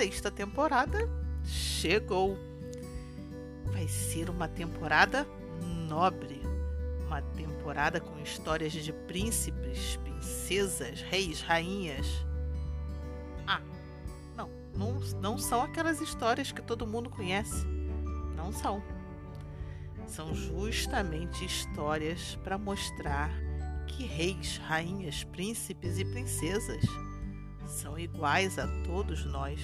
sexta temporada chegou. Vai ser uma temporada nobre, uma temporada com histórias de príncipes, princesas, reis, rainhas. Ah, não, não, não são aquelas histórias que todo mundo conhece. Não são. São justamente histórias para mostrar que reis, rainhas, príncipes e princesas são iguais a todos nós.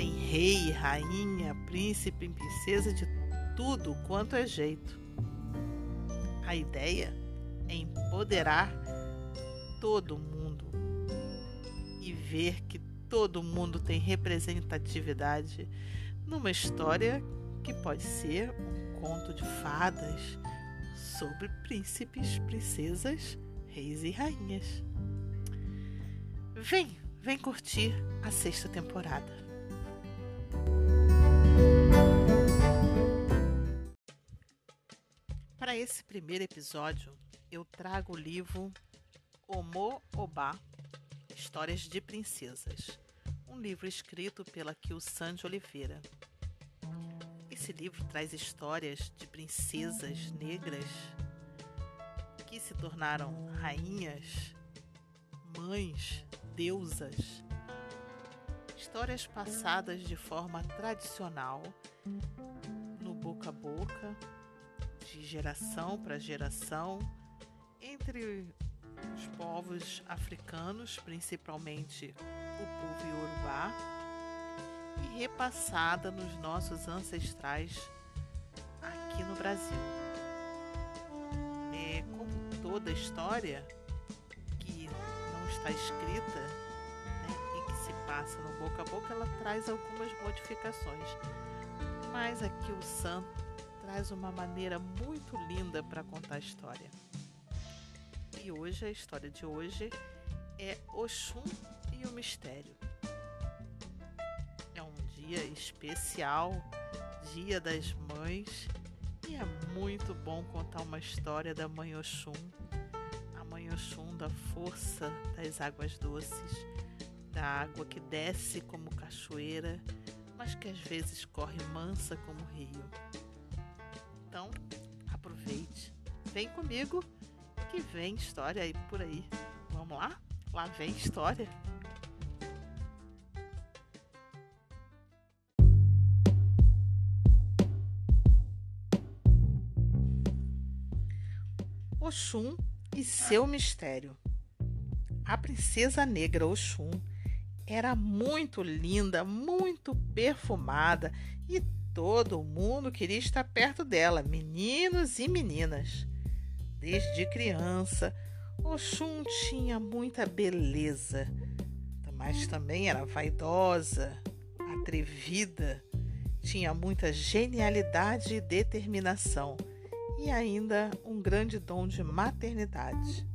Tem rei, rainha, príncipe princesa de tudo quanto é jeito. A ideia é empoderar todo mundo e ver que todo mundo tem representatividade numa história que pode ser um conto de fadas sobre príncipes, princesas, reis e rainhas. Vem, vem curtir a sexta temporada. Esse primeiro episódio, eu trago o livro Omo Oba Histórias de Princesas, um livro escrito pela Kilsan de Oliveira. Esse livro traz histórias de princesas negras que se tornaram rainhas, mães, deusas. Histórias passadas de forma tradicional, no boca a boca, geração para geração, entre os povos africanos, principalmente o povo iorubá, e repassada nos nossos ancestrais aqui no Brasil. É como toda história que não está escrita né, e que se passa no boca a boca, ela traz algumas modificações. Mas aqui o Sam traz uma maneira muito linda para contar a história. E hoje, a história de hoje é Oxum e o Mistério dia especial, Dia das Mães, e é muito bom contar uma história da Mãe Oxum, a Mãe Oxum da força das águas doces, da água que desce como cachoeira, mas que às vezes corre mansa como rio. Então, aproveite, vem comigo que vem história aí por aí. Vamos lá? Lá vem história. Oxum e seu mistério. A princesa negra Oxum era muito linda, muito perfumada e todo mundo queria estar perto dela, meninos e meninas. Desde criança, Oxum tinha muita beleza, mas também era vaidosa, atrevida, tinha muita genialidade e determinação e ainda um grande dom de maternidade.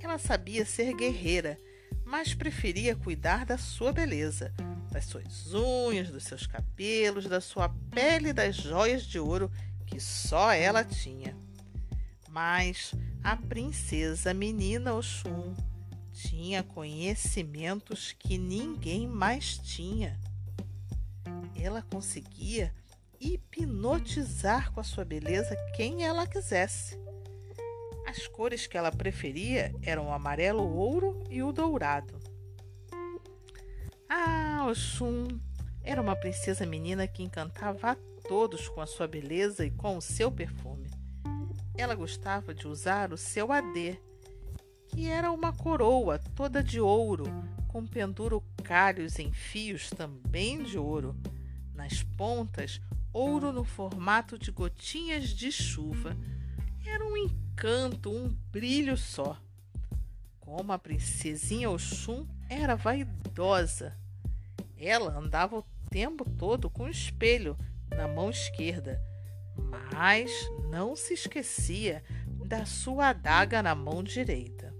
Ela sabia ser guerreira, mas preferia cuidar da sua beleza, das suas unhas, dos seus cabelos, da sua pele e das joias de ouro que só ela tinha. Mas a princesa menina Oxum tinha conhecimentos que ninguém mais tinha. Ela conseguia hipnotizar com a sua beleza quem ela quisesse. As cores que ela preferia eram o amarelo o ouro e o dourado. Ah, Oxum era uma princesa menina que encantava a todos com a sua beleza e com o seu perfume. Ela gostava de usar o seu adê, que era uma coroa toda de ouro, com pendurocalhos em fios também de ouro. Nas pontas, ouro no formato de gotinhas de chuva. Era um encanto, um brilho só. Como a princesinha Oxum era vaidosa. Ela andava o tempo todo com o espelho na mão esquerda, mas não se esquecia da sua adaga na mão direita.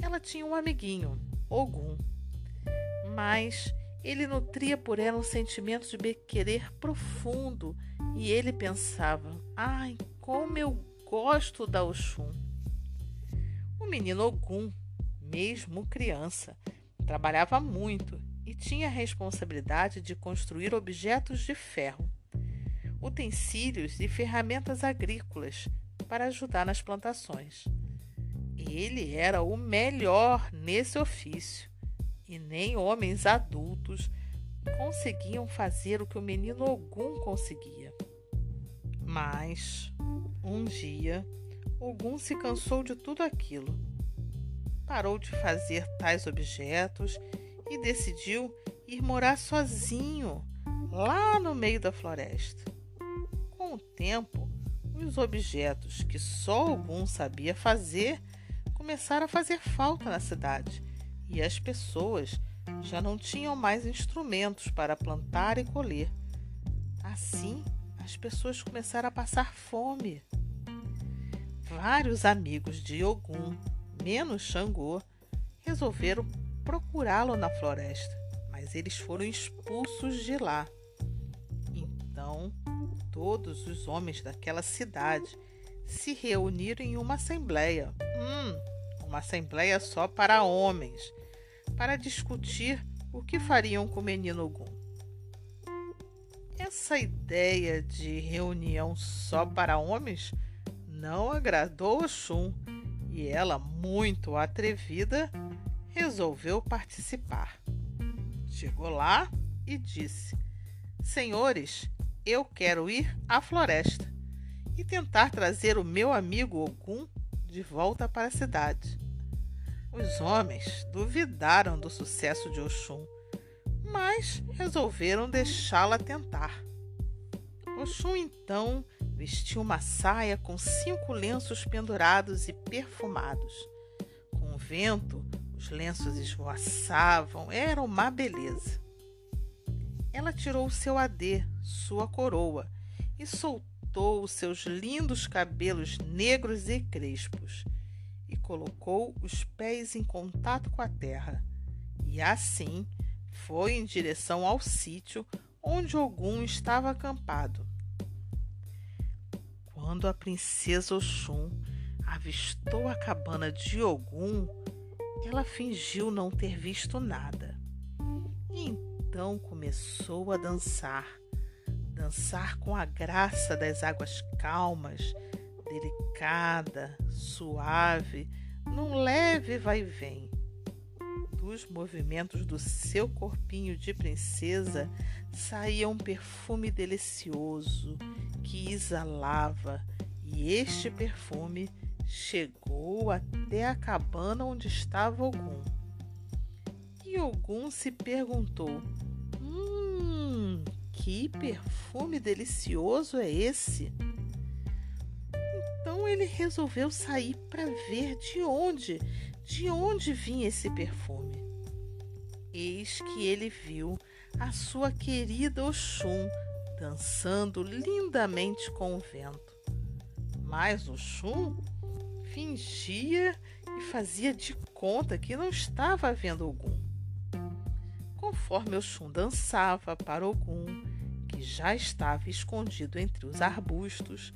Ela tinha um amiguinho, Ogum, mas ele nutria por ela um sentimento de querer profundo e ele pensava: ai, como eu gosto da Oxum. O menino Ogum, mesmo criança, trabalhava muito e tinha a responsabilidade de construir objetos de ferro, utensílios e ferramentas agrícolas para ajudar nas plantações. Ele era o melhor nesse ofício e nem homens adultos conseguiam fazer o que o menino Ogum conseguia. Mas, um dia, Ogum se cansou de tudo aquilo. Parou de fazer tais objetos e decidiu ir morar sozinho, lá no meio da floresta. Com o tempo, os objetos que só Ogum sabia fazer começaram a fazer falta na cidade e as pessoas já não tinham mais instrumentos para plantar e colher. Assim, as pessoas começaram a passar fome. Vários amigos de Ogum, menos Xangô, resolveram procurá-lo na floresta, mas eles foram expulsos de lá. Então, todos os homens daquela cidade se reuniram em uma assembleia. Hum, uma assembleia só para homens para discutir o que fariam com o menino Ogum. Essa ideia de reunião só para homens não agradou Oxum e ela, muito atrevida, resolveu participar. Chegou lá e disse: Senhores, eu quero ir à floresta e tentar trazer o meu amigo Ogum de volta para a cidade. Os homens duvidaram do sucesso de Oxum, mas resolveram deixá-la tentar. Oxum então vestiu uma saia com cinco lenços pendurados e perfumados. Com o vento, os lenços esvoaçavam, era uma beleza. Ela tirou o seu adê, sua coroa, e soltou os seus lindos cabelos negros e crespos e colocou os pés em contato com a terra, e assim foi em direção ao sítio onde Ogum estava acampado. Quando a princesa Oxum avistou a cabana de Ogum, ela fingiu não ter visto nada. E então começou a dançar, dançar com a graça das águas calmas delicada, suave, num leve vai e vem. Dos movimentos do seu corpinho de princesa saía um perfume delicioso que exalava, e este perfume chegou até a cabana onde estava Ogum. E Ogum se perguntou: Hum, que perfume delicioso é esse? Então ele resolveu sair para ver de onde, de onde vinha esse perfume. Eis que ele viu a sua querida Oxum dançando lindamente com o vento. Mas Oxum fingia e fazia de conta que não estava vendo Ogum. Conforme Oxum dançava para Ogum, que já estava escondido entre os arbustos,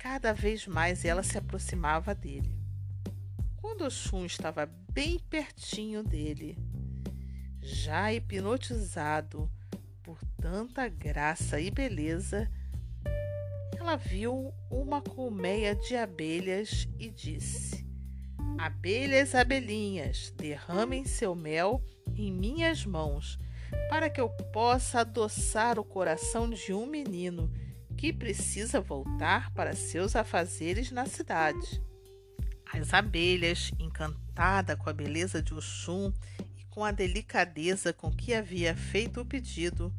Cada vez mais ela se aproximava dele. Quando Oxum estava bem pertinho dele, já hipnotizado por tanta graça e beleza, ela viu uma colmeia de abelhas e disse: Abelhas, abelhinhas, derramem seu mel em minhas mãos, para que eu possa adoçar o coração de um menino que precisa voltar para seus afazeres na cidade. As abelhas, encantada com a beleza de Oxum e com a delicadeza com que havia feito o pedido,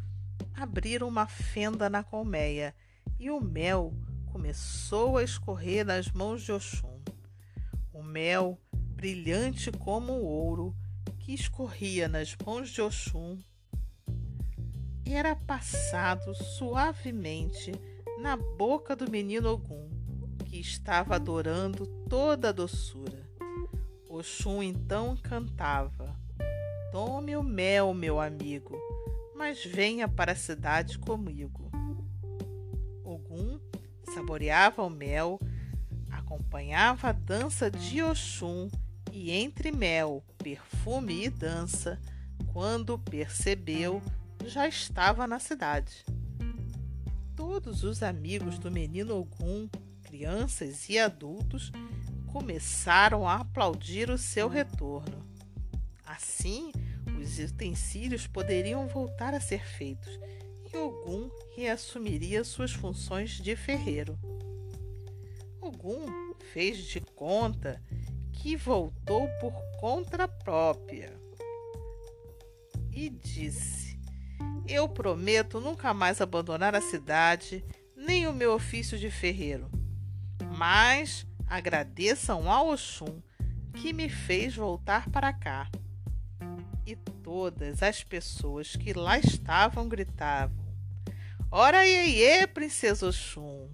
abriram uma fenda na colmeia e o mel começou a escorrer nas mãos de Oxum. O mel, brilhante como o ouro, que escorria nas mãos de Oxum, era passado suavemente na boca do menino Ogum, que estava adorando toda a doçura. Oxum então cantava: Tome o mel, meu amigo, mas venha para a cidade comigo. Saboreava o mel, acompanhava a dança de Oxum e entre mel, perfume e dança, quando percebeu, já estava na cidade. Todos os amigos do menino Ogum, crianças e adultos, começaram a aplaudir o seu retorno. Assim, os utensílios poderiam voltar a ser feitos e Ogum reassumiria suas funções de ferreiro. Ogum fez de conta que voltou por conta própria e disse: Eu prometo nunca mais abandonar a cidade nem o meu ofício de ferreiro, mas agradeçam ao Oxum que me fez voltar para cá. E todas as pessoas que lá estavam gritavam: Ora iê, iê, princesa Oxum!